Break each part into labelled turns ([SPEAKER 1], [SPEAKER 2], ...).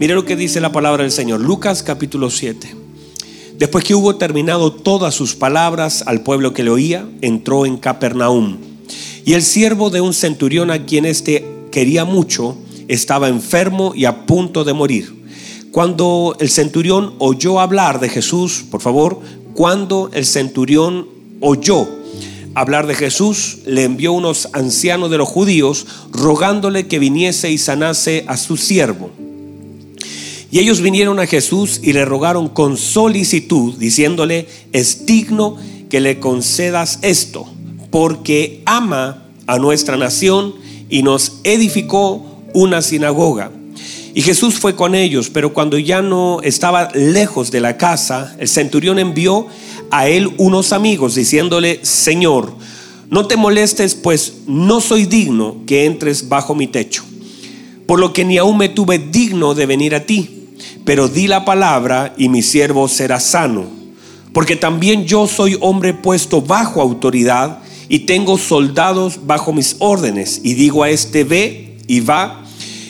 [SPEAKER 1] Mire lo que dice la palabra del Señor. Lucas capítulo 7. Después que hubo terminado todas sus palabras al pueblo que le oía, entró en Capernaum. Y el siervo de un centurión a quien éste quería mucho, estaba enfermo y a punto de morir. Cuando el centurión oyó hablar de Jesús, por favor, cuando el centurión oyó hablar de Jesús, le envió unos ancianos de los judíos rogándole que viniese y sanase a su siervo. Y ellos vinieron a Jesús y le rogaron con solicitud, diciéndole, es digno que le concedas esto, porque ama a nuestra nación y nos edificó una sinagoga. Y Jesús fue con ellos, pero cuando ya no estaba lejos de la casa, el centurión envió a él unos amigos diciéndole, Señor, no te molestes, pues no soy digno que entres bajo mi techo, por lo que ni aún me tuve digno de venir a ti, pero di la palabra y mi siervo será sano, porque también yo soy hombre puesto bajo autoridad y tengo soldados bajo mis órdenes, y digo a este ve y va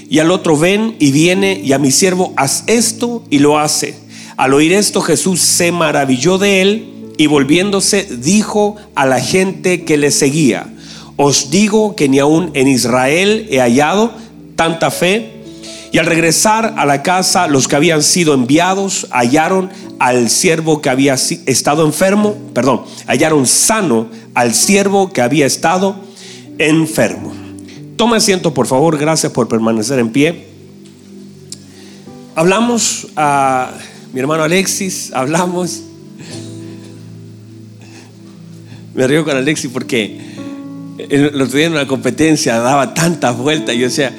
[SPEAKER 1] y al otro ven y viene y a mi siervo haz esto y lo hace. Al oír esto Jesús se maravilló de él y volviéndose dijo a la gente que le seguía, os digo que ni aún en Israel he hallado tanta fe. Y al regresar a la casa, los que habían sido enviados hallaron al siervo que había estado enfermo, perdón, hallaron sano al siervo que había estado enfermo. Toma asiento, por favor. Gracias por permanecer en pie. Hablamos a mi hermano Alexis, hablamos. Me río con Alexis porque lo otro en una competencia daba tantas vueltas. Yo decía,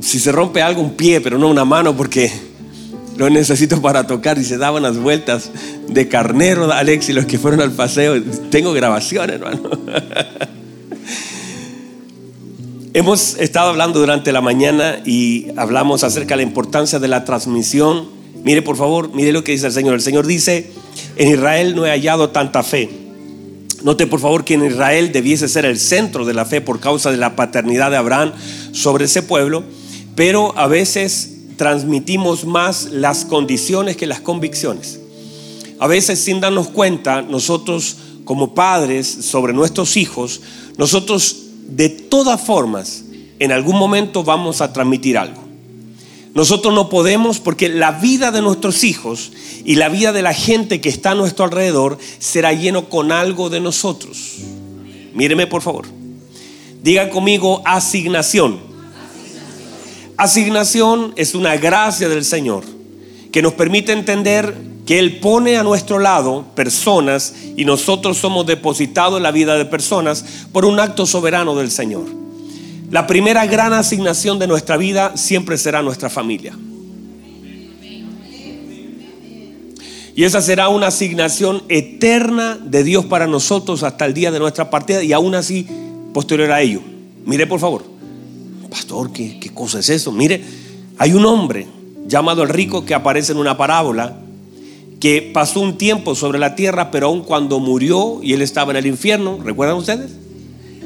[SPEAKER 1] si se rompe algo, un pie, pero no una mano, porque lo necesito para tocar. Y se daban las vueltas de carnero, Alexis, los que fueron al paseo. Tengo grabaciones, hermano. Hemos estado hablando durante la mañana y hablamos acerca de la importancia de la transmisión. Mire por favor, mire lo que dice el Señor. El Señor dice, en Israel no he hallado tanta fe. Note por favor que en Israel debiese ser el centro de la fe por causa de la paternidad de Abraham sobre ese pueblo, pero a veces transmitimos más las condiciones que las convicciones. A veces sin darnos cuenta, nosotros como padres sobre nuestros hijos, nosotros de todas formas, en algún momento vamos a transmitir algo. Nosotros no podemos porque la vida de nuestros hijos y la vida de la gente que está a nuestro alrededor será lleno con algo de nosotros. Míreme por favor. Diga conmigo asignación. Asignación es una gracia del Señor que nos permite entender que Él pone a nuestro lado personas y nosotros somos depositados en la vida de personas por un acto soberano del Señor. La primera gran asignación de nuestra vida siempre será nuestra familia. Y esa será una asignación eterna de Dios para nosotros hasta el día de nuestra partida y aún así posterior a ello. Mire por favor, pastor, ¿qué, qué cosa es eso? Mire, hay un hombre llamado el rico que aparece en una parábola que pasó un tiempo sobre la tierra, pero aun cuando murió y él estaba en el infierno, ¿recuerdan ustedes?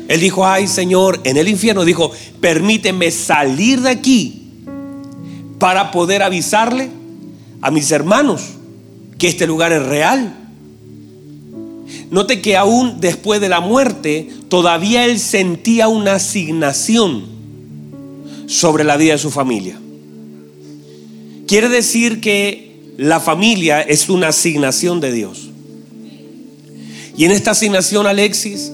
[SPEAKER 1] Él dijo, ay Señor, en el infierno dijo, permíteme salir de aquí para poder avisarle a mis hermanos que este lugar es real. Note que aún después de la muerte, todavía él sentía una asignación sobre la vida de su familia. Quiere decir que la familia es una asignación de Dios. Y en esta asignación, Alexis,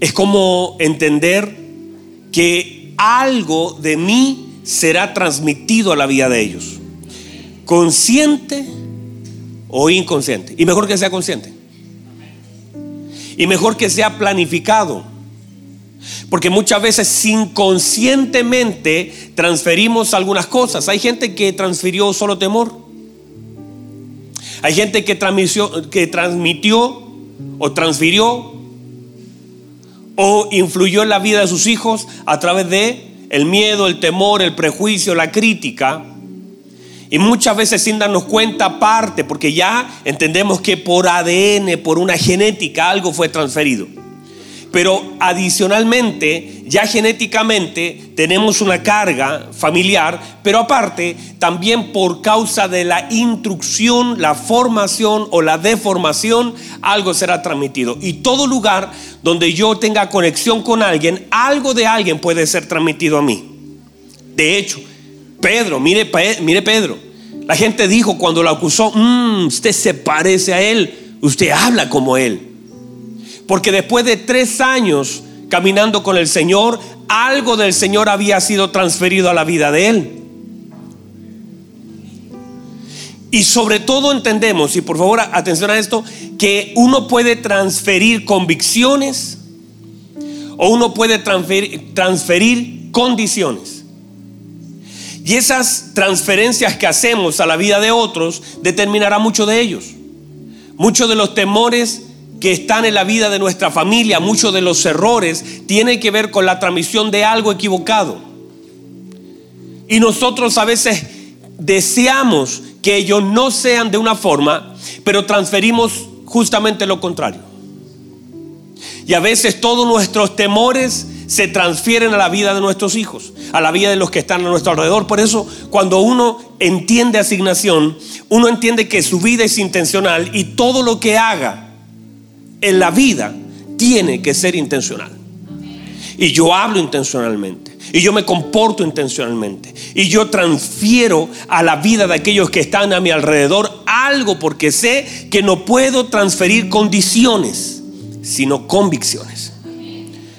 [SPEAKER 1] es como entender que algo de mí será transmitido a la vida de ellos. Consciente o inconsciente. Y mejor que sea consciente. Y mejor que sea planificado. Porque muchas veces inconscientemente transferimos algunas cosas. Hay gente que transfirió solo temor. Hay gente que transmitió, que transmitió o transfirió o influyó en la vida de sus hijos a través de el miedo, el temor, el prejuicio, la crítica. Y muchas veces sin darnos cuenta parte, porque ya entendemos que por ADN, por una genética, algo fue transferido. pero adicionalmente, ya genéticamente tenemos una carga familiar, pero aparte, también por causa de la instrucción, la formación o la deformación, algo será transmitido. Y todo lugar donde yo tenga conexión con alguien, algo de alguien puede ser transmitido a mí. De hecho, Pedro, mire, mire Pedro, la gente dijo cuando lo acusó, mm, usted se parece a él, usted habla como él. Porque después de tres años caminando con el Señor, algo del Señor había sido transferido a la vida de él. Y sobre todo entendemos, y por favor atención a esto, que uno puede transferir convicciones o uno puede transferir, transferir condiciones. Y esas transferencias que hacemos a la vida de otros determinará mucho de ellos. Muchos de los temores que están en la vida de nuestra familia, muchos de los errores, tienen que ver con la transmisión de algo equivocado. Y nosotros a veces deseamos que ellos no sean de una forma, pero transferimos justamente lo contrario. Y a veces todos nuestros temores se transfieren a la vida de nuestros hijos, a la vida de los que están a nuestro alrededor. Por eso, cuando uno entiende asignación, uno entiende que su vida es intencional y todo lo que haga en la vida tiene que ser intencional. Y yo hablo intencionalmente. Y yo me comporto intencionalmente. Y yo transfiero a la vida de aquellos que están a mi alrededor algo porque sé que no puedo transferir condiciones, sino convicciones.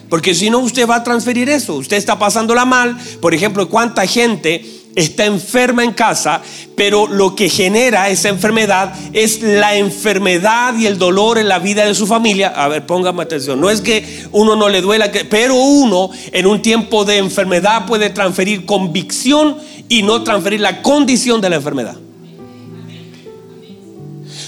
[SPEAKER 1] Porque si no, usted va a transferir eso. Usted está pasándola mal. Por ejemplo, ¿cuánta gente está enferma en casa, pero lo que genera esa enfermedad es la enfermedad y el dolor en la vida de su familia. A ver, póngame atención. No es que uno no le duela, pero uno en un tiempo de enfermedad puede transferir convicción y no transferir la condición de la enfermedad.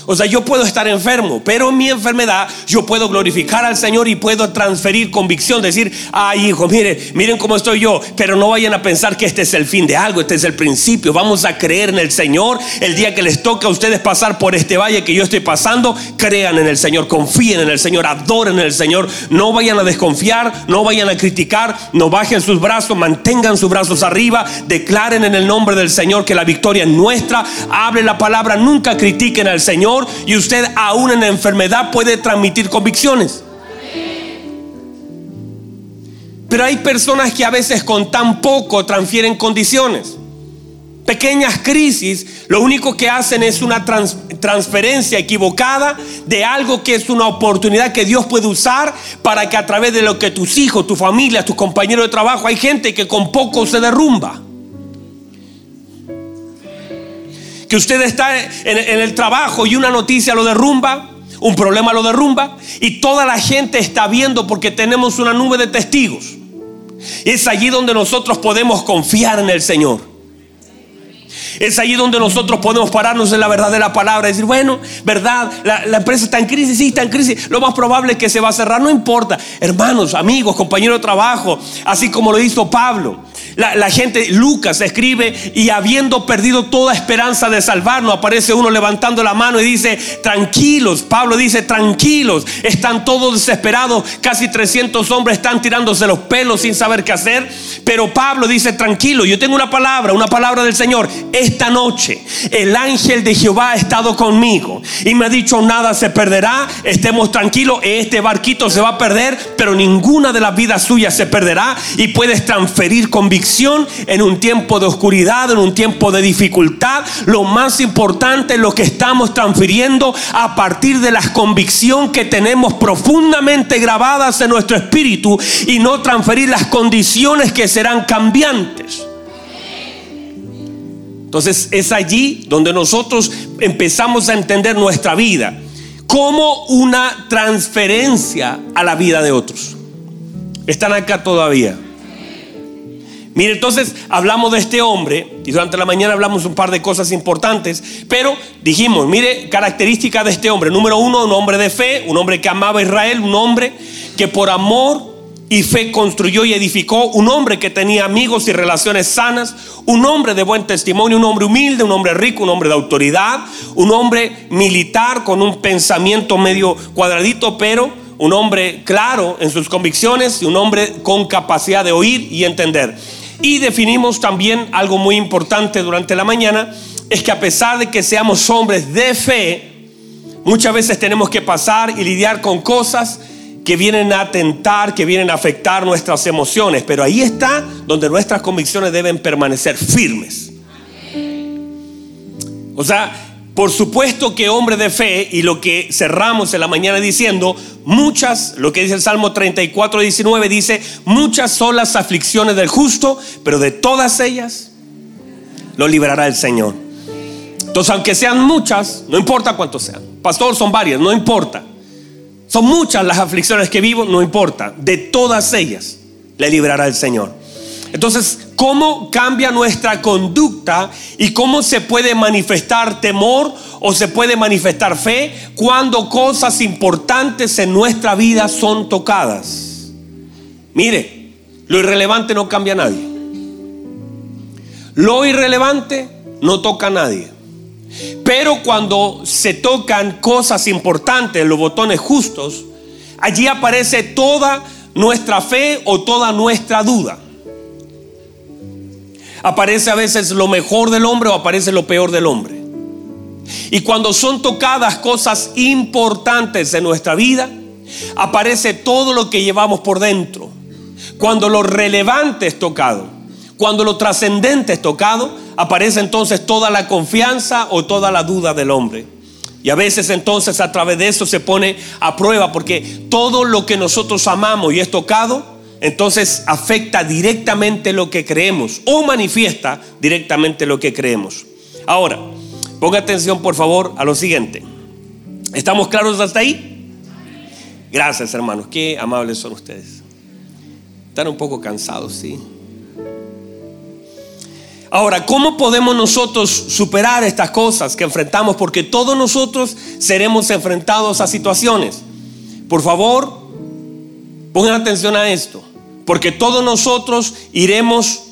[SPEAKER 1] O sea, yo puedo estar enfermo, pero mi enfermedad yo puedo glorificar al Señor y puedo transferir convicción, decir, ay hijo, miren, miren cómo estoy yo, pero no vayan a pensar que este es el fin de algo, este es el principio. Vamos a creer en el Señor. El día que les toque a ustedes pasar por este valle que yo estoy pasando, crean en el Señor, confíen en el Señor, adoren en el Señor. No vayan a desconfiar, no vayan a criticar, no bajen sus brazos, mantengan sus brazos arriba, declaren en el nombre del Señor que la victoria es nuestra. Hable la palabra, nunca critiquen al Señor y usted aún en la enfermedad puede transmitir convicciones. Pero hay personas que a veces con tan poco transfieren condiciones. Pequeñas crisis, lo único que hacen es una transferencia equivocada de algo que es una oportunidad que Dios puede usar para que a través de lo que tus hijos, tu familia, tus compañeros de trabajo, hay gente que con poco se derrumba. Que usted está en, el trabajo y una noticia lo derrumba, un problema lo derrumba y toda la gente está viendo porque tenemos una nube de testigos. Es allí donde nosotros podemos confiar en el Señor. Es allí donde nosotros podemos pararnos en la verdad de la palabra y decir, bueno, verdad, la, la, empresa está en crisis, sí, está en crisis. Lo más probable es que se va a cerrar, no importa. Hermanos, amigos, compañeros de trabajo, así como lo hizo Pablo. La, gente, Lucas escribe, y habiendo perdido toda esperanza de salvarnos, aparece uno levantando la mano y dice, tranquilos, Pablo dice, tranquilos, están todos desesperados, casi 300 hombres están tirándose los pelos sin saber qué hacer, pero Pablo dice, tranquilo, yo tengo una palabra, una palabra del Señor, esta noche el ángel de Jehová ha estado conmigo y me ha dicho, nada se perderá, estemos tranquilos, este barquito se va a perder, pero ninguna de las vidas suyas se perderá y puedes transferir en un tiempo de oscuridad, en un tiempo de dificultad. Lo más importante es lo que estamos transfiriendo a partir de la convicción que tenemos profundamente grabadas en nuestro espíritu y no transferir las condiciones que serán cambiantes. Entonces es allí donde nosotros empezamos a entender nuestra vida como una transferencia a la vida de otros. ¿Están acá todavía? Mire, entonces hablamos de este hombre y durante la mañana hablamos un par de cosas importantes, pero dijimos, mire, característica de este hombre. Número uno, un hombre de fe, un hombre que amaba a Israel, un hombre que por amor y fe construyó y edificó, un hombre que tenía amigos y relaciones sanas, un hombre de buen testimonio, un hombre humilde, un hombre rico, un hombre de autoridad, un hombre militar con un pensamiento medio cuadradito, pero un hombre claro en sus convicciones y un hombre con capacidad de oír y entender. Y definimos también algo muy importante durante la mañana, es que a pesar de que seamos hombres de fe, muchas veces tenemos que pasar y lidiar con cosas que vienen a atentar, que vienen a afectar nuestras emociones, pero ahí está donde nuestras convicciones deben permanecer firmes. O sea, por supuesto que hombre de fe, y lo que cerramos en la mañana diciendo, muchas, lo que dice el Salmo 34, 19, dice, muchas son las aflicciones del justo, pero de todas ellas lo liberará el Señor. Entonces, aunque sean muchas, no importa cuántos sean. Pastor, son varias, no importa. Son muchas las aflicciones que vivo, no importa. De todas ellas le librará el Señor. Entonces, ¿cómo cambia nuestra conducta y cómo se puede manifestar temor o se puede manifestar fe cuando cosas importantes en nuestra vida son tocadas? Mire, lo irrelevante no cambia a nadie. Lo irrelevante no toca a nadie. Pero cuando se tocan cosas importantes, los botones justos, allí aparece toda nuestra fe o toda nuestra duda. Aparece a veces lo mejor del hombre o aparece lo peor del hombre. Y cuando son tocadas cosas importantes en nuestra vida, aparece todo lo que llevamos por dentro. Cuando lo relevante es tocado, cuando lo trascendente es tocado, aparece entonces toda la confianza o toda la duda del hombre. Y a veces entonces a través de eso se pone a prueba porque todo lo que nosotros amamos y es tocado, entonces afecta directamente lo que creemos o manifiesta directamente lo que creemos. Ahora, ponga atención por favor a lo siguiente. ¿Estamos claros hasta ahí? Gracias hermanos, qué amables son ustedes. Están un poco cansados, sí. Ahora, ¿cómo podemos nosotros superar estas cosas que enfrentamos? Porque todos nosotros seremos enfrentados a situaciones. Por favor, pongan atención a esto. Porque todos nosotros iremos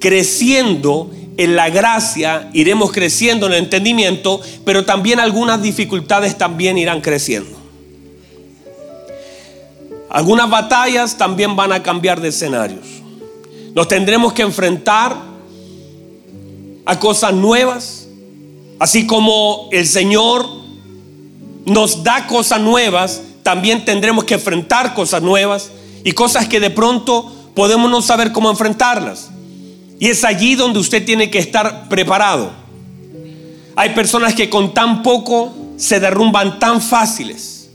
[SPEAKER 1] creciendo en la gracia, iremos creciendo en el entendimiento, pero también algunas dificultades también irán creciendo. Algunas batallas también van a cambiar de escenarios. Nos tendremos que enfrentar a cosas nuevas, así como el Señor nos da cosas nuevas, también tendremos que enfrentar cosas nuevas y cosas que de pronto podemos no saber cómo enfrentarlas. Y es allí donde usted tiene que estar preparado. Hay personas que con tan poco se derrumban tan fáciles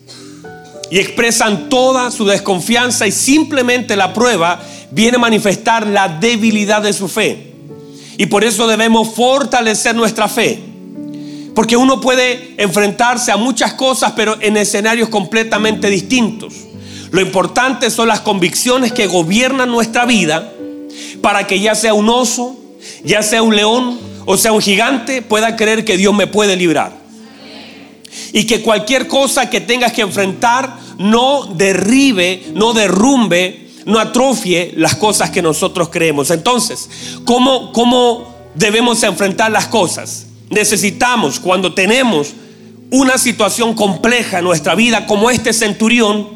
[SPEAKER 1] y expresan toda su desconfianza y simplemente la prueba viene a manifestar la debilidad de su fe. Y por eso debemos fortalecer nuestra fe. Porque uno puede enfrentarse a muchas cosas, pero en escenarios completamente distintos. Lo importante son las convicciones que gobiernan nuestra vida para que ya sea un oso, ya sea un león o sea un gigante, pueda creer que Dios me puede librar. Y que cualquier cosa que tengas que enfrentar no derribe, no derrumbe no atrofie las cosas que nosotros creemos. Entonces, ¿cómo, cómo debemos enfrentar las cosas? Necesitamos, cuando tenemos una situación compleja en nuestra vida, como este centurión,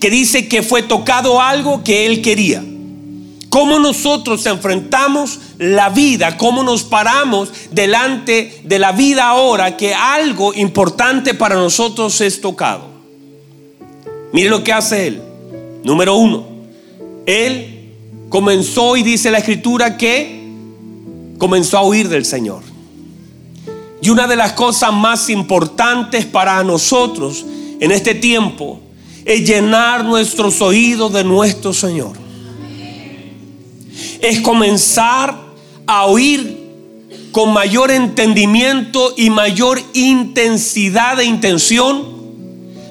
[SPEAKER 1] que dice que fue tocado algo que él quería. ¿Cómo nosotros enfrentamos la vida? ¿Cómo nos paramos delante de la vida ahora que algo importante para nosotros es tocado? Mire lo que hace él. Número uno, él comenzó y dice la escritura que comenzó a huir del Señor. Y una de las cosas más importantes para nosotros en este tiempo es llenar nuestros oídos de nuestro Señor. Es comenzar a oír con mayor entendimiento y mayor intensidad de intención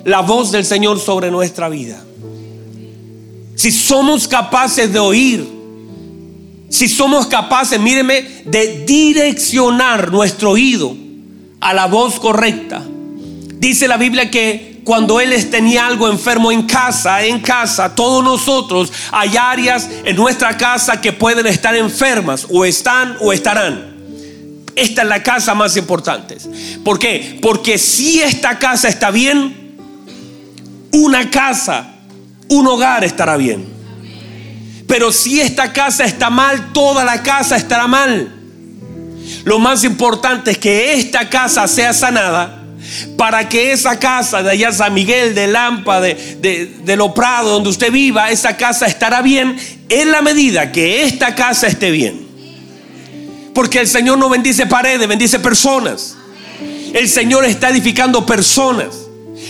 [SPEAKER 1] la voz del Señor sobre nuestra vida. Si somos capaces de oír, si somos capaces, míreme, de direccionar nuestro oído a la voz correcta. Dice la Biblia que cuando él tenía algo enfermo en casa, en casa, todos nosotros hay áreas en nuestra casa que pueden estar enfermas o están o estarán. Esta es la casa más importante. ¿Por qué? Porque si esta casa está bien, una casa, un hogar estará bien. Pero si esta casa está mal, toda la casa estará mal. Lo más importante es que esta casa sea sanada para que esa casa de allá San Miguel, de Lampa, de, de, Lo Prado, donde usted viva, esa casa estará bien en la medida que esta casa esté bien. Porque el Señor no bendice paredes, bendice personas. El Señor está edificando personas.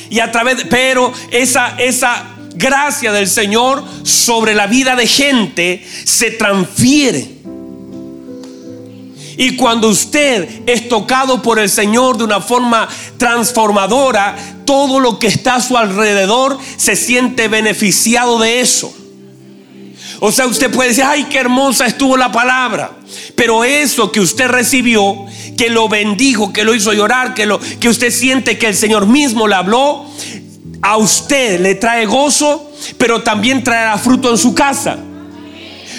[SPEAKER 1] Y a través, pero esa, esa gracia del Señor sobre la vida de gente se transfiere. Y cuando usted es tocado por el Señor de una forma transformadora, todo lo que está a su alrededor se siente beneficiado de eso. O sea, usted puede decir, ay, qué hermosa estuvo la palabra. Pero eso que usted recibió, que lo bendijo, que lo hizo llorar, que, lo, que usted siente que el Señor mismo le habló, a usted le trae gozo, pero también traerá fruto en su casa.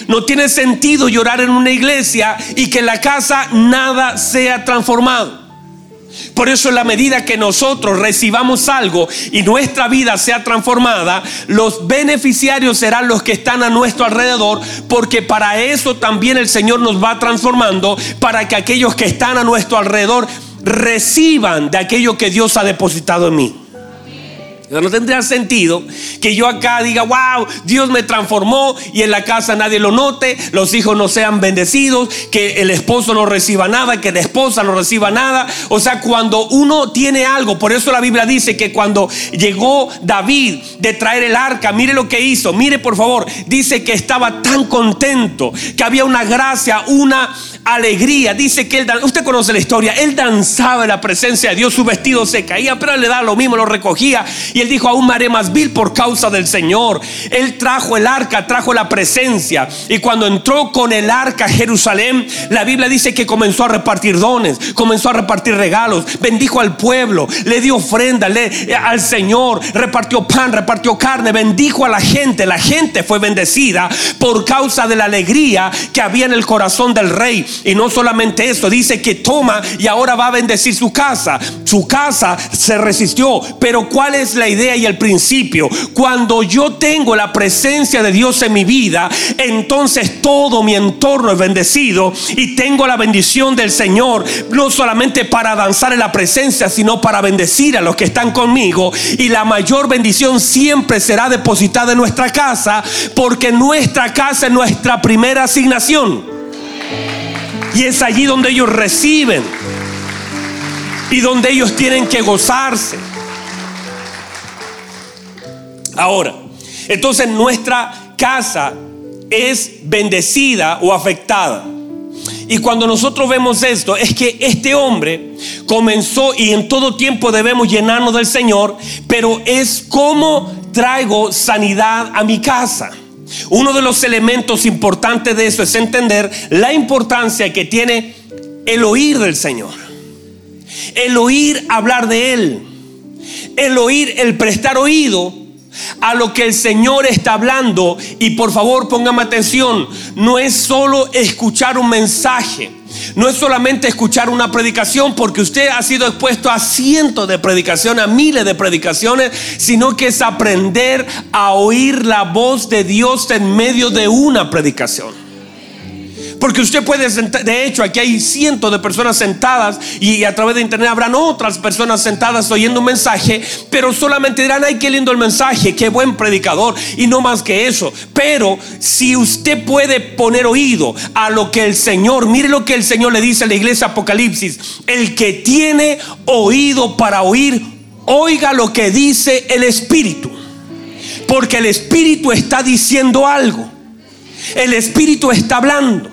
[SPEAKER 1] No tiene sentido llorar en una iglesia y que en la casa nada sea transformado. Por eso en la medida que nosotros recibamos algo y nuestra vida sea transformada, los beneficiarios serán los que están a nuestro alrededor, porque para eso también el Señor nos va transformando, para que aquellos que están a nuestro alrededor reciban de aquello que Dios ha depositado en mí. No tendría sentido que yo acá diga, wow, Dios me transformó y en la casa nadie lo note, los hijos no sean bendecidos, que el esposo no reciba nada, que la esposa no reciba nada. O sea, cuando uno tiene algo, por eso la Biblia dice que cuando llegó David de traer el arca, mire lo que hizo, mire por favor, dice que estaba tan contento, que había una gracia, una alegría. Dice que él, usted conoce la historia, él danzaba en la presencia de Dios, su vestido se caía, pero él le da lo mismo, lo recogía y dijo, aún me más vil por causa del Señor. Él trajo el arca, trajo la presencia. Y cuando entró con el arca a Jerusalén, la Biblia dice que comenzó a repartir dones, comenzó a repartir regalos, bendijo al pueblo, le dio ofrenda le, al Señor, repartió pan, repartió carne, bendijo a la gente. La gente fue bendecida por causa de la alegría que había en el corazón del rey. Y no solamente eso, dice que toma y ahora va a bendecir su casa. Su casa se resistió. Pero ¿cuál es la idea y el principio. Cuando yo tengo la presencia de Dios en mi vida, entonces todo mi entorno es bendecido y tengo la bendición del Señor, no solamente para danzar en la presencia, sino para bendecir a los que están conmigo. Y la mayor bendición siempre será depositada en nuestra casa, porque nuestra casa es nuestra primera asignación. Y es allí donde ellos reciben y donde ellos tienen que gozarse. Ahora, entonces nuestra casa es bendecida o afectada. Y cuando nosotros vemos esto, es que este hombre comenzó y en todo tiempo debemos llenarnos del Señor, pero es como traigo sanidad a mi casa. Uno de los elementos importantes de eso es entender la importancia que tiene el oír del Señor. El oír hablar de Él. El oír, el prestar oído a lo que el Señor está hablando. Y por favor, póngame atención, no es solo escuchar un mensaje. No es solamente escuchar una predicación, porque usted ha sido expuesto a cientos de predicaciones, a miles de predicaciones, sino que es aprender a oír la voz de Dios en medio de una predicación. Porque usted puede, de hecho, aquí hay cientos de personas sentadas y a través de internet habrán otras personas sentadas oyendo un mensaje, pero solamente dirán, ay, qué lindo el mensaje, qué buen predicador, y no más que eso. Pero si usted puede poner oído a lo que el Señor, mire lo que el Señor le dice a la iglesia Apocalipsis, el que tiene oído para oír, oiga lo que dice el Espíritu. Porque el Espíritu está diciendo algo. El Espíritu está hablando.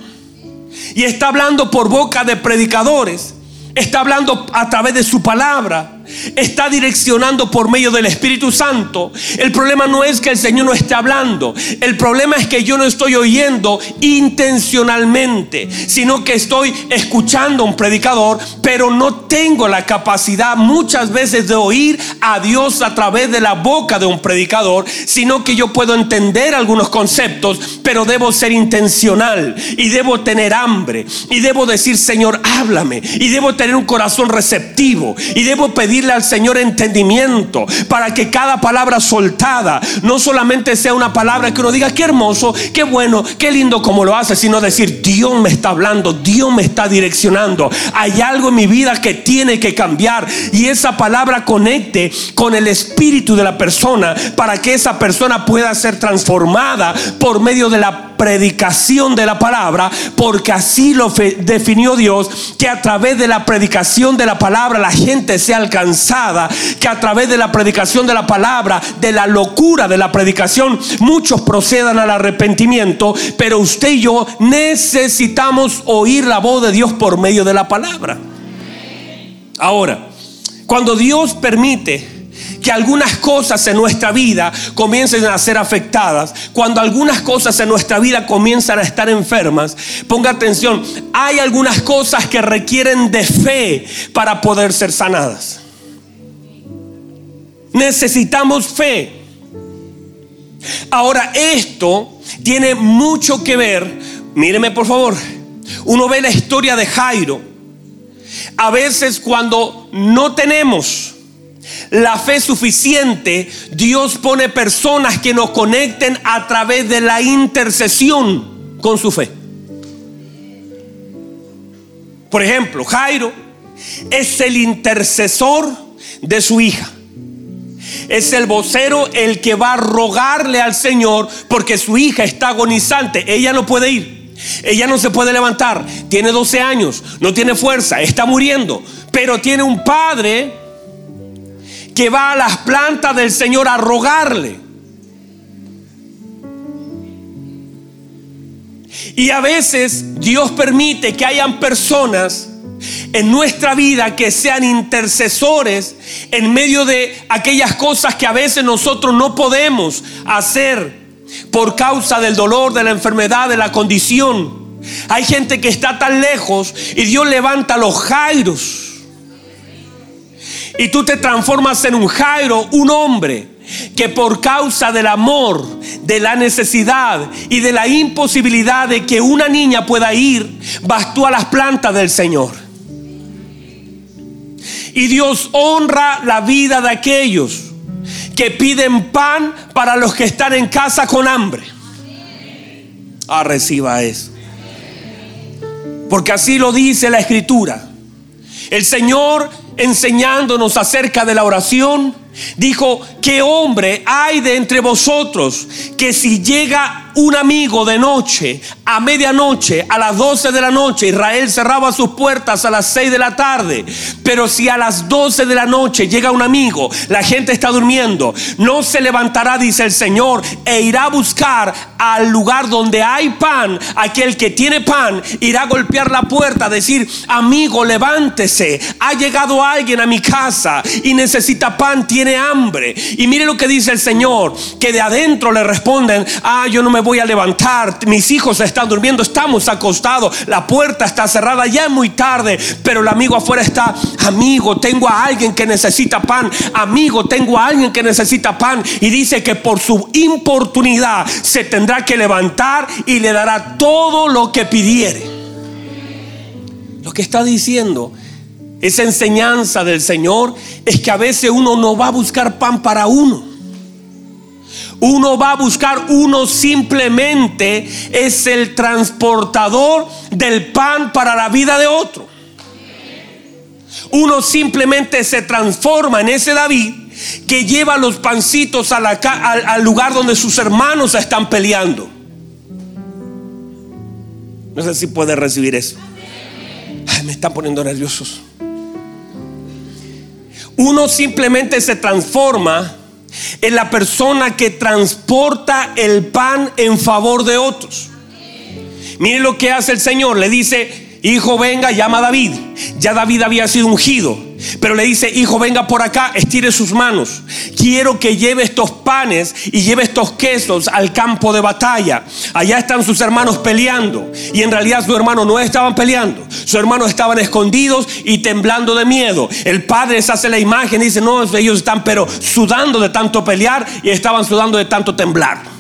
[SPEAKER 1] Y está hablando por boca de predicadores. Está hablando a través de su palabra está direccionando por medio del Espíritu Santo. El problema no es que el Señor no esté hablando. El problema es que yo no estoy oyendo intencionalmente, sino que estoy escuchando a un predicador, pero no tengo la capacidad muchas veces de oír a Dios a través de la boca de un predicador, sino que yo puedo entender algunos conceptos, pero debo ser intencional y debo tener hambre y debo decir, Señor, háblame y debo tener un corazón receptivo y debo pedir al Señor entendimiento para que cada palabra soltada no solamente sea una palabra que uno diga, qué hermoso, qué bueno, qué lindo como lo hace, sino decir, Dios me está hablando, Dios me está direccionando. Hay algo en mi vida que tiene que cambiar y esa palabra conecte con el espíritu de la persona para que esa persona pueda ser transformada por medio de la predicación de la palabra, porque así lo definió Dios, que a través de la predicación de la palabra la gente sea alcanzada, que a través de la predicación de la palabra, de la locura de la predicación, muchos procedan al arrepentimiento, pero usted y yo necesitamos oír la voz de Dios por medio de la palabra. Ahora, cuando Dios permite que algunas cosas en nuestra vida comiencen a ser afectadas, cuando algunas cosas en nuestra vida comienzan a estar enfermas, ponga atención, hay algunas cosas que requieren de fe para poder ser sanadas. Necesitamos fe. Ahora, esto tiene mucho que ver, míreme por favor, uno ve la historia de Jairo. A veces cuando no tenemos la fe suficiente, Dios pone personas que nos conecten a través de la intercesión con su fe. Por ejemplo, Jairo es el intercesor de su hija. Es el vocero el que va a rogarle al Señor porque su hija está agonizante. Ella no puede ir. Ella no se puede levantar. Tiene 12 años. No tiene fuerza. Está muriendo. Pero tiene un padre que va a las plantas del Señor a rogarle. Y a veces Dios permite que hayan personas en nuestra vida que sean intercesores en medio de aquellas cosas que a veces nosotros no podemos hacer por causa del dolor, de la enfermedad, de la condición. Hay gente que está tan lejos y Dios levanta los jairos y tú te transformas en un Jairo, un hombre que por causa del amor, de la necesidad y de la imposibilidad de que una niña pueda ir, vas tú a las plantas del Señor. Y Dios honra la vida de aquellos que piden pan para los que están en casa con hambre. Ah, reciba eso. Porque así lo dice la escritura. El Señor enseñándonos acerca de la oración, dijo, ¿qué hombre hay de entre vosotros que si llega un amigo de noche, a medianoche, a las 12 de la noche, Israel cerraba sus puertas a las 6 de la tarde. Pero si a las 12 de la noche llega un amigo, la gente está durmiendo, no se levantará, dice el Señor, e irá a buscar al lugar donde hay pan. Aquel que tiene pan irá a golpear la puerta, decir, amigo, levántese. Ha llegado alguien a mi casa y necesita pan, tiene hambre. Y mire lo que dice el Señor, que de adentro le responden, ah, yo no me voy a levantar, mis hijos están durmiendo, estamos acostados, la puerta está cerrada, ya es muy tarde, pero el amigo afuera está, amigo, tengo a alguien que necesita pan, amigo, tengo a alguien que necesita pan y dice que por su importunidad se tendrá que levantar y le dará todo lo que pidiere. Lo que está diciendo esa enseñanza del Señor es que a veces uno no va a buscar pan para uno. Uno va a buscar, uno simplemente es el transportador del pan para la vida de otro. Uno simplemente se transforma en ese David que lleva los pancitos al, lugar donde sus hermanos están peleando. No sé si puede recibir eso. me están poniendo nerviosos. Uno simplemente se transforma en la persona que transporta el pan en favor de otros. Mire lo que hace el Señor. Le dice, hijo venga, llama a David. Ya David había sido ungido. Pero le dice, hijo, venga por acá, estire sus manos. Quiero que lleve estos panes y lleve estos quesos al campo de batalla. Allá están sus hermanos peleando. Y en realidad sus hermanos no estaban peleando. Sus hermanos estaban escondidos y temblando de miedo. El padre se hace la imagen y dice, no, ellos están pero sudando de tanto pelear y estaban sudando de tanto temblar.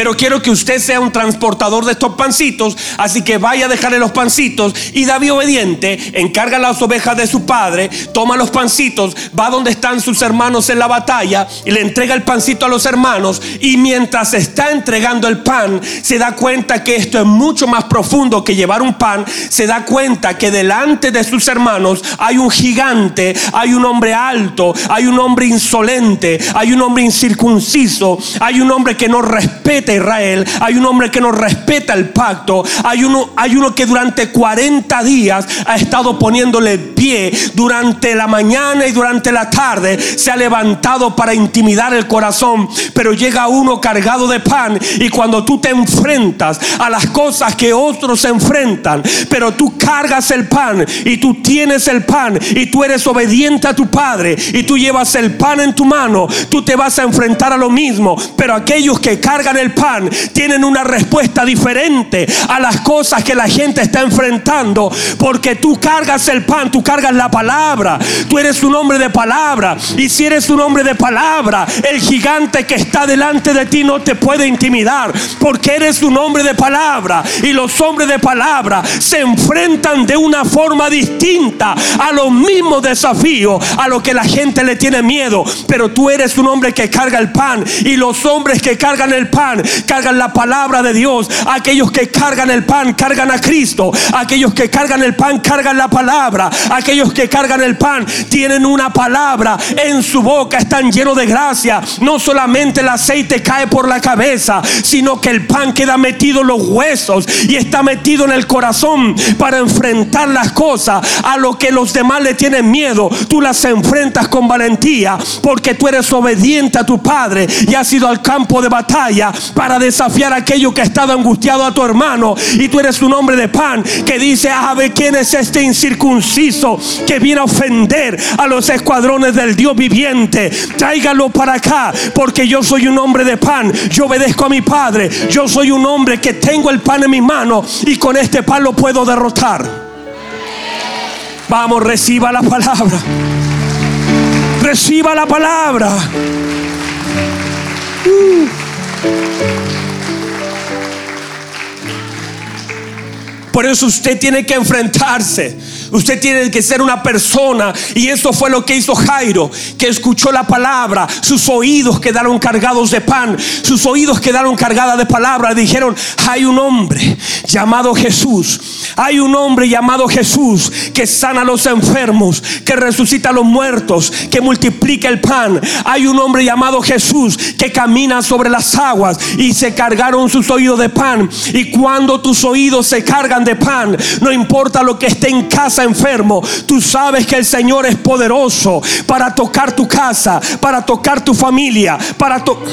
[SPEAKER 1] Pero quiero que usted sea un transportador de estos pancitos, así que vaya a dejarle los pancitos. Y David obediente encarga las ovejas de su padre, toma los pancitos, va donde están sus hermanos en la batalla y le entrega el pancito a los hermanos. Y mientras está entregando el pan, se da cuenta que esto es mucho más profundo que llevar un pan. Se da cuenta que delante de sus hermanos hay un gigante, hay un hombre alto, hay un hombre insolente, hay un hombre incircunciso, hay un hombre que no respeta Israel, hay un hombre que no respeta el pacto, hay uno, hay uno que durante 40 días ha estado poniéndole pie durante la mañana y durante la tarde, se ha levantado para intimidar el corazón, pero llega uno cargado de pan y cuando tú te enfrentas a las cosas que otros se enfrentan, pero tú cargas el pan y tú tienes el pan y tú eres obediente a tu padre y tú llevas el pan en tu mano, tú te vas a enfrentar a lo mismo, pero aquellos que cargan el pan tienen una respuesta diferente a las cosas que la gente está enfrentando, porque tú cargas el pan, tú cargas la palabra, tú eres un hombre de palabra, y si eres un hombre de palabra, el gigante que está delante de ti no te puede intimidar, porque eres un hombre de palabra, y los hombres de palabra se enfrentan de una forma distinta a los mismos desafíos a lo que la gente le tiene miedo, pero tú eres un hombre que carga el pan, y los hombres que cargan el pan, cargan la palabra de Dios, aquellos que cargan el pan, cargan a Cristo, aquellos que cargan el pan, cargan la palabra, aquellos que cargan el pan, tienen una palabra en su boca, están llenos de gracia, no solamente el aceite cae por la cabeza, sino que el pan queda metido en los huesos y está metido en el corazón para enfrentar las cosas. A lo que los demás le tienen miedo, tú las enfrentas con valentía porque tú eres obediente a tu Padre y has ido al campo de batalla para desafiar aquello que ha estado angustiado a tu hermano y tú eres un hombre de pan que dice, a ver quién es este incircunciso que viene a ofender a los escuadrones del Dios viviente. Tráigalo para acá porque yo soy un hombre de pan, yo obedezco a mi Padre, yo soy un hombre que tengo el pan en mi mano y con este pan lo puedo derrotar. Vamos, reciba la palabra. Reciba la palabra. Por eso usted tiene que enfrentarse Usted tiene que ser una persona. Y eso fue lo que hizo Jairo, que escuchó la palabra. Sus oídos quedaron cargados de pan. Sus oídos quedaron cargados de palabra. Dijeron, hay un hombre llamado Jesús. Hay un hombre llamado Jesús que sana a los enfermos, que resucita a los muertos, que multiplica el pan. Hay un hombre llamado Jesús que camina sobre las aguas y se cargaron sus oídos de pan. Y cuando tus oídos se cargan de pan, no importa lo que esté en casa enfermo, tú sabes que el Señor es poderoso para tocar tu casa, para tocar tu familia, para tocar...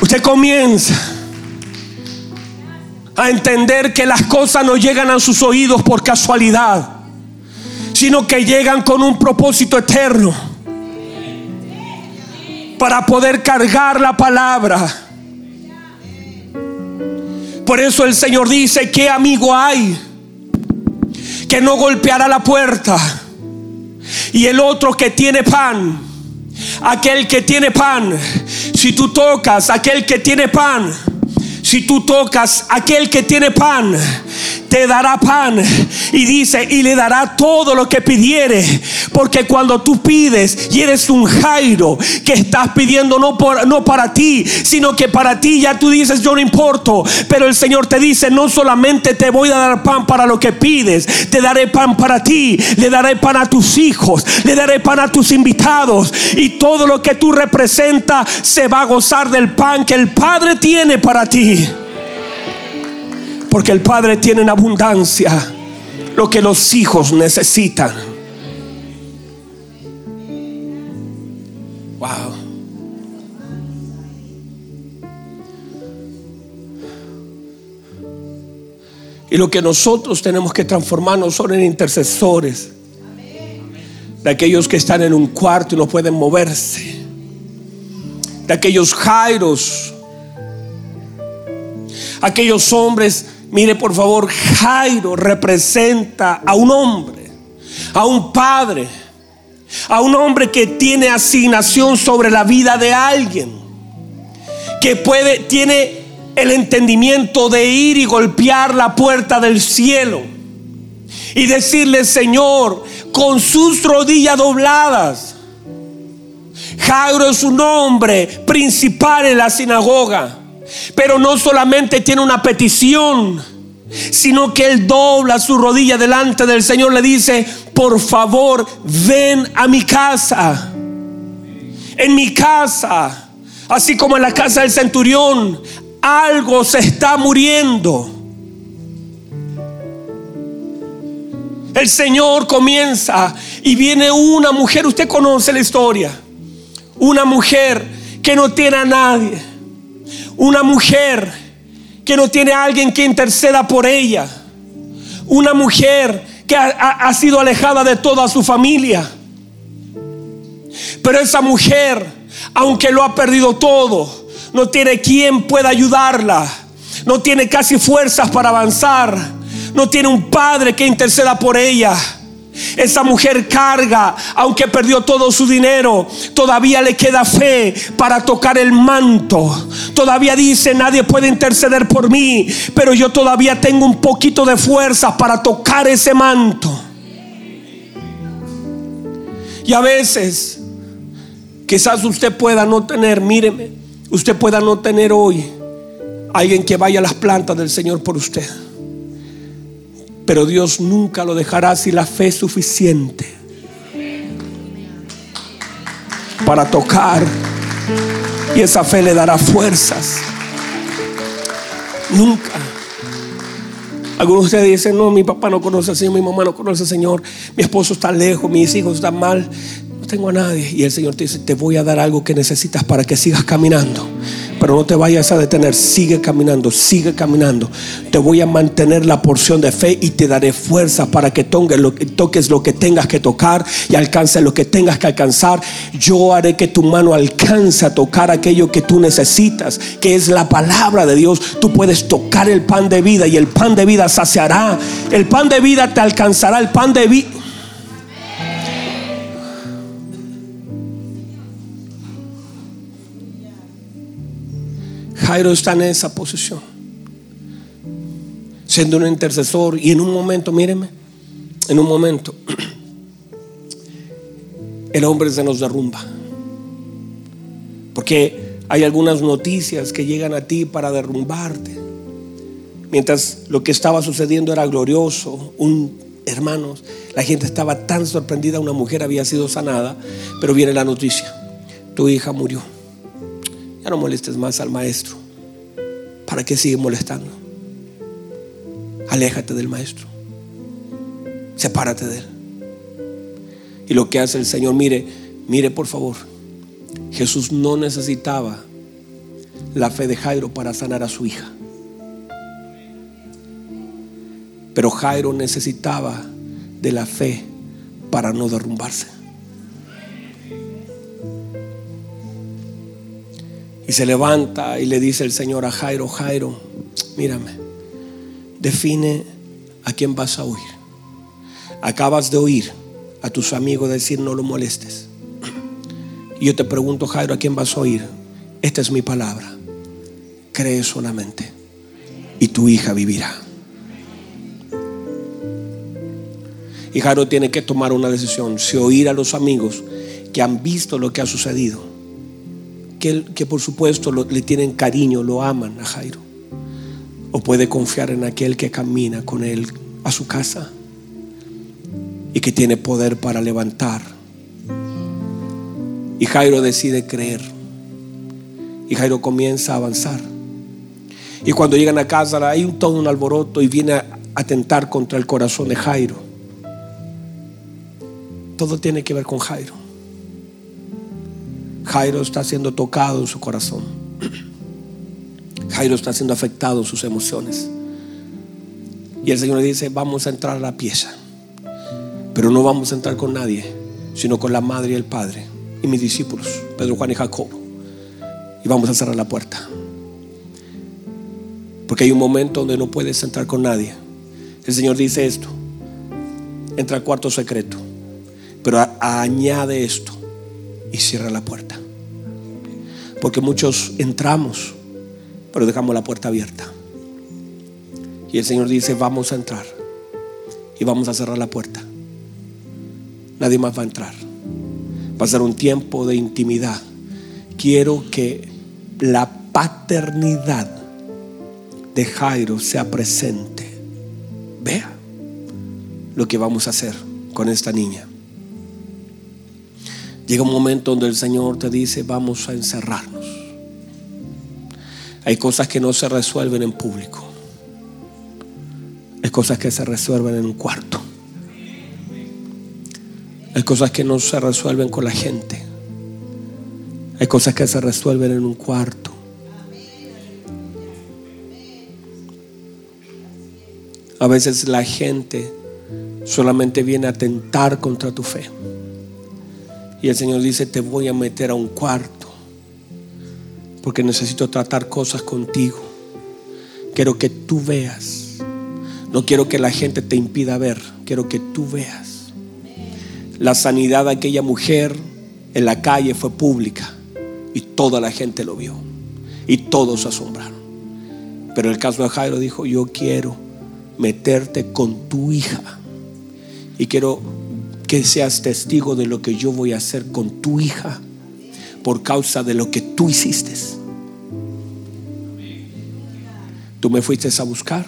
[SPEAKER 1] Usted comienza a entender que las cosas no llegan a sus oídos por casualidad, sino que llegan con un propósito eterno para poder cargar la palabra por eso el Señor dice, ¿qué amigo hay que no golpeará la puerta? Y el otro que tiene pan, aquel que tiene pan, si tú tocas, aquel que tiene pan, si tú tocas, aquel que tiene pan, te dará pan. Y dice, y le dará todo lo que pidiere. Porque cuando tú pides y eres un Jairo que estás pidiendo no, por, no para ti, sino que para ti ya tú dices, yo no importo. Pero el Señor te dice, no solamente te voy a dar pan para lo que pides, te daré pan para ti, le daré pan a tus hijos, le daré pan a tus invitados. Y todo lo que tú representas se va a gozar del pan que el Padre tiene para ti. Porque el Padre tiene en abundancia lo que los hijos necesitan. Wow. Y lo que nosotros tenemos que transformarnos son en intercesores. De aquellos que están en un cuarto y no pueden moverse. De aquellos jairos. Aquellos hombres Mire por favor, Jairo representa a un hombre, a un padre A un hombre que tiene asignación sobre la vida de alguien. Que puede, tiene el entendimiento de ir y golpear la puerta del cielo. Y decirle, Señor, con sus rodillas dobladas. Jairo es un hombre principal en la sinagoga. Pero no solamente tiene una petición, sino que él dobla su rodilla delante del Señor, le dice, por favor, ven a mi casa. En mi casa, así como en la casa del centurión, algo se está muriendo. El Señor comienza y viene una mujer, usted conoce la historia, una mujer que no tiene a nadie, una mujer que no tiene a alguien que interceda por ella, una mujer que ha, sido alejada de toda su familia. Pero esa mujer, aunque lo ha perdido todo, no tiene quien pueda ayudarla, no tiene casi fuerzas para avanzar, no tiene un padre que interceda por ella. Esa mujer carga, aunque perdió todo su dinero, todavía le queda fe para tocar el manto. Todavía dice, nadie puede interceder por mí, pero yo todavía tengo un poquito de fuerza para tocar ese manto. Y a veces, quizás usted pueda no tener, míreme, usted pueda no tener hoy alguien que vaya a las plantas del Señor por usted. Pero Dios nunca lo dejará si la fe es suficiente para tocar. Y esa fe le dará fuerzas. Nunca. Algunos de ustedes dicen, no, mi papá no conoce al Señor, mi mamá no conoce al Señor, mi esposo está lejos, mis hijos están mal tengo a nadie. Y el Señor te dice, te voy a dar algo que necesitas para que sigas caminando. Pero no te vayas a detener, sigue caminando, sigue caminando. Te voy a mantener la porción de fe y te daré fuerza para que toques lo que tengas que tocar y alcances lo que tengas que alcanzar. Yo haré que tu mano alcance a tocar aquello que tú necesitas, que es la palabra de Dios. Tú puedes tocar el pan de vida y el pan de vida saciará. El pan de vida te alcanzará. El pan de vida Jairo está en esa posición, siendo un intercesor y en un momento, míreme, en un momento, el hombre se nos derrumba. Porque hay algunas noticias que llegan a ti para derrumbarte. Mientras lo que estaba sucediendo era glorioso, un hermanos, la gente estaba tan sorprendida, una mujer había sido sanada, pero viene la noticia, tu hija murió. Ya no molestes más al maestro. ¿Para qué sigue molestando? Aléjate del maestro. Sepárate de él. Y lo que hace el Señor, mire, mire por favor. Jesús no necesitaba la fe de Jairo para sanar a su hija. Pero Jairo necesitaba de la fe para no derrumbarse. Y se levanta y le dice el Señor a Jairo, Jairo, mírame, define a quién vas a oír. Acabas de oír a tus amigos decir no lo molestes. Y yo te pregunto, Jairo, ¿a quién vas a oír? Esta es mi palabra. Cree solamente y tu hija vivirá. Y Jairo tiene que tomar una decisión, si oír a los amigos que han visto lo que ha sucedido que, por supuesto le tienen cariño, lo aman a Jairo. O puede confiar en aquel que camina con él a su casa y que tiene poder para levantar. Y Jairo decide creer. Y Jairo comienza a avanzar. Y cuando llegan a casa hay un todo un alboroto y viene a atentar contra el corazón de Jairo. Todo tiene que ver con Jairo. Jairo está siendo tocado en su corazón. Jairo está siendo afectado en sus emociones. Y el Señor le dice, vamos a entrar a la pieza. Pero no vamos a entrar con nadie, sino con la madre y el padre y mis discípulos, Pedro, Juan y Jacobo. Y vamos a cerrar la puerta. Porque hay un momento donde no puedes entrar con nadie. El Señor dice esto. Entra al cuarto secreto. Pero añade esto y cierra la puerta. Porque muchos entramos, pero dejamos la puerta abierta. Y el Señor dice, vamos a entrar y vamos a cerrar la puerta. Nadie más va a entrar. Va a ser un tiempo de intimidad. Quiero que la paternidad de Jairo sea presente. Vea lo que vamos a hacer con esta niña. Llega un momento donde el Señor te dice, vamos a encerrarnos. Hay cosas que no se resuelven en público. Hay cosas que se resuelven en un cuarto. Hay cosas que no se resuelven con la gente. Hay cosas que se resuelven en un cuarto. A veces la gente solamente viene a tentar contra tu fe. Y el Señor dice, te voy a meter a un cuarto porque necesito tratar cosas contigo. Quiero que tú veas. No quiero que la gente te impida ver, quiero que tú veas. La sanidad de aquella mujer en la calle fue pública y toda la gente lo vio y todos se asombraron. Pero el caso de Jairo dijo, yo quiero meterte con tu hija. Y quiero que seas testigo de lo que yo voy a hacer con tu hija por causa de lo que tú hiciste. Tú me fuiste a buscar.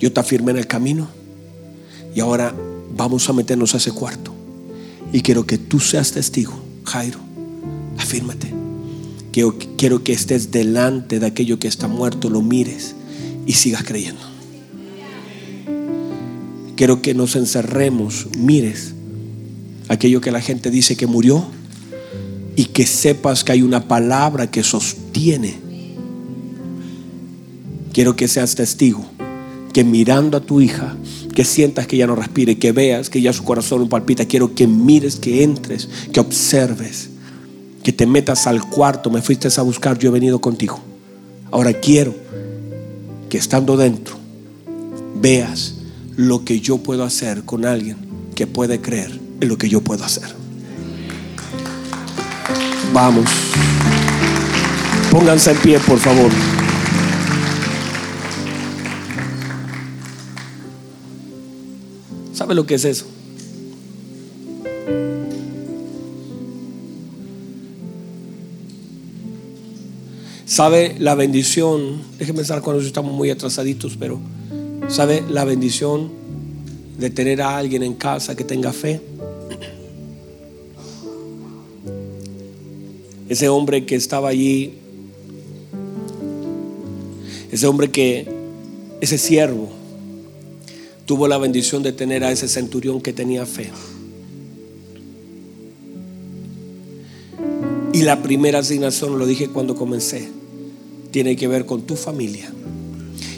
[SPEAKER 1] Yo te afirmé en el camino. Y ahora vamos a meternos a ese cuarto. Y quiero que tú seas testigo, Jairo. Afírmate. Quiero, quiero que estés delante de aquello que está muerto, lo mires y sigas creyendo. Quiero que nos encerremos, mires aquello que la gente dice que murió y que sepas que hay una palabra que sostiene. Quiero que seas testigo, que mirando a tu hija, que sientas que ya no respire, que veas que ya su corazón no palpita. Quiero que mires, que entres, que observes, que te metas al cuarto. Me fuiste a buscar, yo he venido contigo. Ahora quiero que estando dentro veas lo que yo puedo hacer con alguien que puede creer en lo que yo puedo hacer. Vamos. Pónganse en pie, por favor. ¿Sabe lo que es eso? ¿Sabe la bendición? Déjenme pensar cuando estamos muy atrasaditos, pero ¿Sabe la bendición de tener a alguien en casa que tenga fe? Ese hombre que estaba allí, ese hombre que, ese siervo, tuvo la bendición de tener a ese centurión que tenía fe. Y la primera asignación, lo dije cuando comencé, tiene que ver con tu familia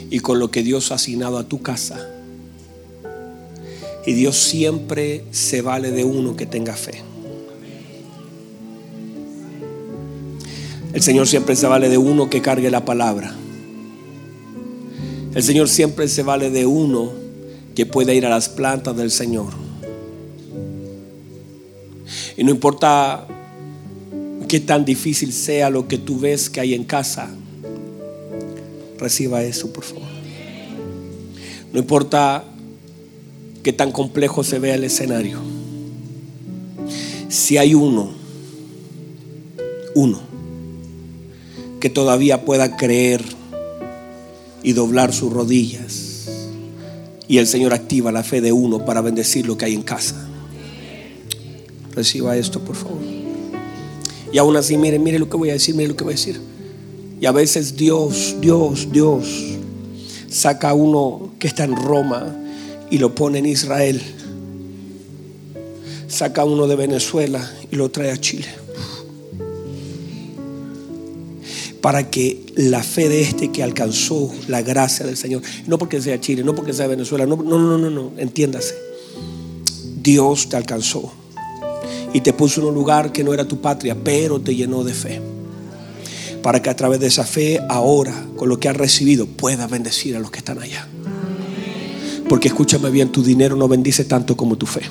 [SPEAKER 1] y con lo que Dios ha asignado a tu casa. Y Dios siempre se vale de uno que tenga fe. El Señor siempre se vale de uno que cargue la palabra. El Señor siempre se vale de uno que pueda ir a las plantas del Señor. Y no importa qué tan difícil sea lo que tú ves que hay en casa, Reciba eso, por favor. No importa qué tan complejo se vea el escenario. Si hay uno, uno, que todavía pueda creer y doblar sus rodillas, y el Señor activa la fe de uno para bendecir lo que hay en casa. Reciba esto, por favor. Y aún así, mire, mire lo que voy a decir, mire lo que voy a decir. Y a veces Dios, Dios, Dios saca a uno que está en Roma y lo pone en Israel. Saca uno de Venezuela y lo trae a Chile. Para que la fe de este que alcanzó la gracia del Señor, no porque sea Chile, no porque sea Venezuela, no, no, no, no, no, entiéndase. Dios te alcanzó y te puso en un lugar que no era tu patria, pero te llenó de fe para que a través de esa fe ahora, con lo que has recibido, puedas bendecir a los que están allá. Porque escúchame bien, tu dinero no bendice tanto como tu fe.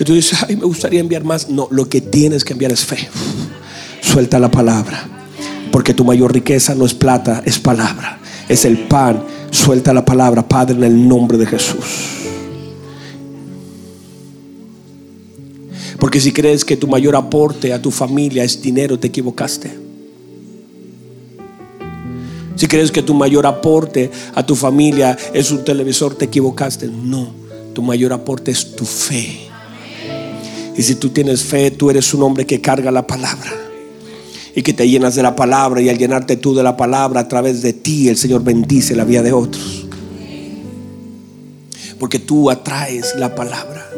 [SPEAKER 1] Y tú dices, ay, me gustaría enviar más. No, lo que tienes que enviar es fe. Suelta la palabra. Porque tu mayor riqueza no es plata, es palabra. Es el pan. Suelta la palabra, Padre, en el nombre de Jesús. Porque si crees que tu mayor aporte a tu familia es dinero, te equivocaste. Si crees que tu mayor aporte a tu familia es un televisor, te equivocaste. No, tu mayor aporte es tu fe. Y si tú tienes fe, tú eres un hombre que carga la palabra. Y que te llenas de la palabra. Y al llenarte tú de la palabra, a través de ti, el Señor bendice la vida de otros. Porque tú atraes la palabra.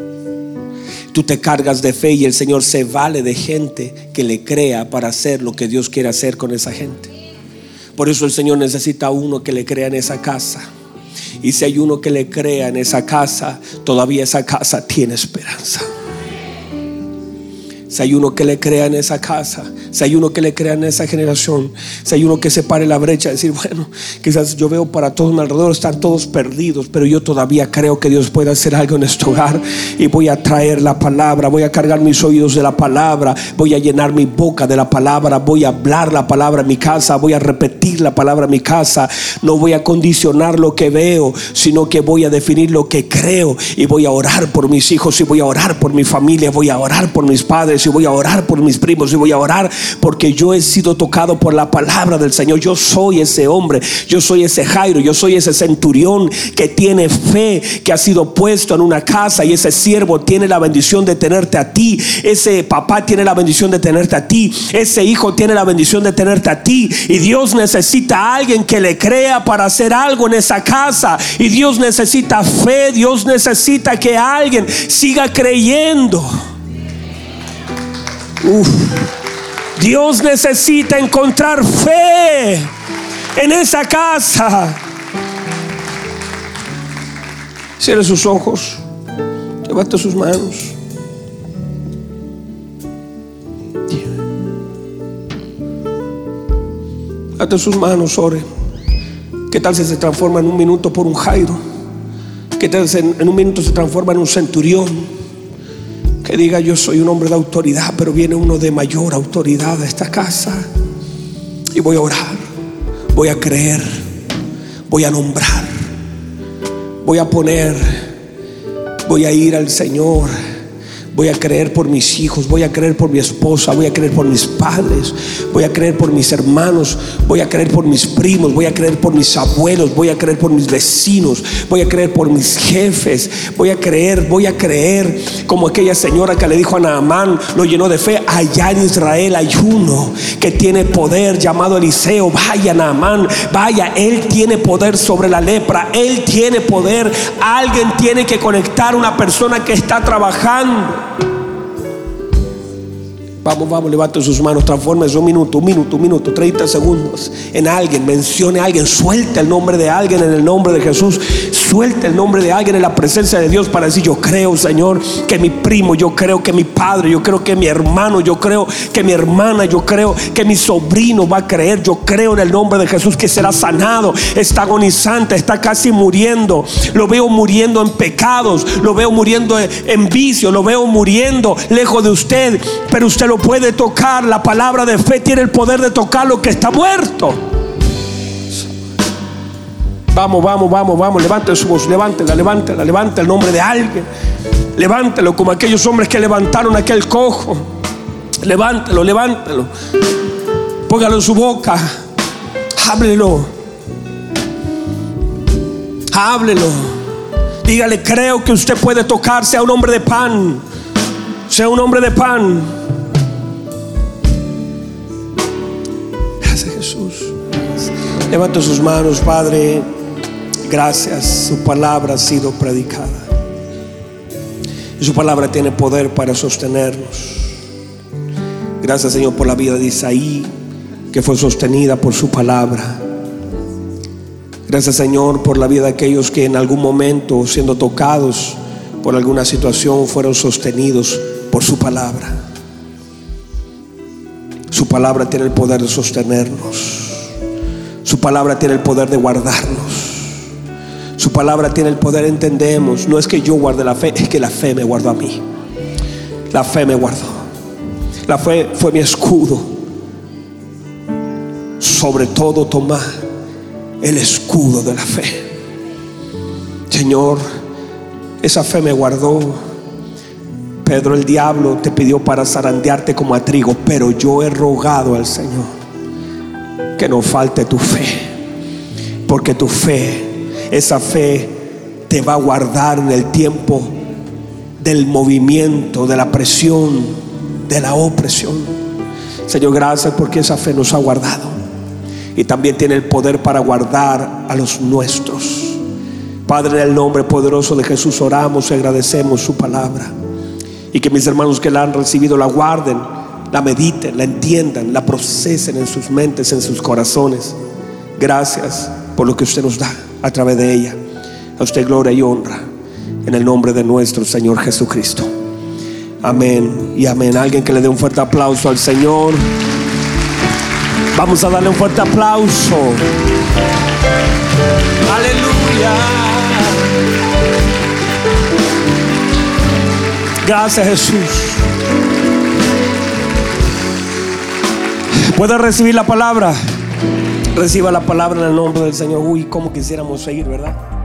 [SPEAKER 1] Tú te cargas de fe y el Señor se vale de gente que le crea para hacer lo que Dios quiere hacer con esa gente. Por eso el Señor necesita uno que le crea en esa casa. Y si hay uno que le crea en esa casa, todavía esa casa tiene esperanza. Si hay uno que le crea en esa casa, si hay uno que le crea en esa generación, si hay uno que se pare la brecha, decir, bueno, quizás yo veo para todos mi alrededor, están todos perdidos, pero yo todavía creo que Dios puede hacer algo en este hogar y voy a traer la palabra, voy a cargar mis oídos de la palabra, voy a llenar mi boca de la palabra, voy a hablar la palabra en mi casa, voy a repetir la palabra en mi casa, no voy a condicionar lo que veo, sino que voy a definir lo que creo y voy a orar por mis hijos y voy a orar por mi familia, voy a orar por mis padres y voy a orar por mis primos y voy a orar porque yo he sido tocado por la palabra del Señor. Yo soy ese hombre, yo soy ese Jairo, yo soy ese centurión que tiene fe, que ha sido puesto en una casa y ese siervo tiene la bendición de tenerte a ti. Ese papá tiene la bendición de tenerte a ti. Ese hijo tiene la bendición de tenerte a ti. Y Dios necesita a alguien que le crea para hacer algo en esa casa. Y Dios necesita fe, Dios necesita que alguien siga creyendo. Dios necesita encontrar fe en esa casa. Cierre sus ojos, levante sus manos. Levante sus manos, ore. ¿Qué tal si se transforma en un minuto por un Jairo? ¿Qué tal si en un minuto se transforma en un centurión? Que diga yo soy un hombre de autoridad, pero viene uno de mayor autoridad a esta casa. Y voy a orar, voy a creer, voy a nombrar, voy a poner, voy a ir al Señor Voy a creer por mis hijos, voy a creer por mi esposa, voy a creer por mis padres, voy a creer por mis hermanos, voy a creer por mis primos, voy a creer por mis abuelos, voy a creer por mis vecinos, voy a creer por mis jefes, voy a creer, voy a creer. Como aquella señora que le dijo a Naamán, lo llenó de fe, allá en Israel hay uno que tiene poder llamado Eliseo, vaya Naamán, vaya, él tiene poder sobre la lepra, él tiene poder, alguien tiene que conectar una persona que está trabajando. Vamos, vamos, levante sus manos, transforme un minuto, un minuto, un minuto, 30 segundos en alguien, mencione a alguien, suelte el nombre de alguien en el nombre de Jesús, suelte el nombre de alguien en la presencia de Dios para decir, yo creo, Señor, que mi primo, yo creo que mi padre, yo creo que mi hermano, yo creo que mi hermana, yo creo que mi sobrino va a creer, yo creo en el nombre de Jesús que será sanado, está agonizante, está casi muriendo, lo veo muriendo en pecados, lo veo muriendo en vicio, lo veo muriendo lejos de usted, pero usted lo puede tocar. La palabra de fe tiene el poder de tocar lo que está muerto. Vamos, vamos, vamos, vamos. Levante su voz, levántela, levántela, levante el nombre de alguien. Levántelo como aquellos hombres que levantaron aquel cojo. Levántelo, levántelo. Póngalo en su boca. Háblelo. Háblelo. Dígale, creo que usted puede tocar, sea un hombre de pan. Sea un hombre de pan. Levanta sus manos, Padre. Gracias. Su palabra ha sido predicada. Y su palabra tiene poder para sostenernos. Gracias, Señor, por la vida de Isaí, que fue sostenida por su palabra. Gracias, Señor, por la vida de aquellos que en algún momento, siendo tocados por alguna situación, fueron sostenidos por su palabra. Su palabra tiene el poder de sostenernos. Su palabra tiene el poder de guardarnos. Su palabra tiene el poder, entendemos. No es que yo guarde la fe, es que la fe me guardó a mí. La fe me guardó. La fe fue mi escudo. Sobre todo toma el escudo de la fe. Señor, esa fe me guardó. Pedro el diablo te pidió para zarandearte como a trigo, pero yo he rogado al Señor que no falte tu fe, porque tu fe, esa fe te va a guardar en el tiempo del movimiento, de la presión, de la opresión. Señor, gracias porque esa fe nos ha guardado y también tiene el poder para guardar a los nuestros. Padre, en el nombre poderoso de Jesús oramos y agradecemos su palabra. Y que mis hermanos que la han recibido la guarden, la mediten, la entiendan, la procesen en sus mentes, en sus corazones. Gracias por lo que usted nos da a través de ella. A usted gloria y honra en el nombre de nuestro Señor Jesucristo. Amén y amén. Alguien que le dé un fuerte aplauso al Señor. Vamos a darle un fuerte aplauso. Aleluya. Gracias Jesús. ¿Puede recibir la palabra? Reciba la palabra en el nombre del Señor. Uy, cómo quisiéramos seguir, ¿verdad?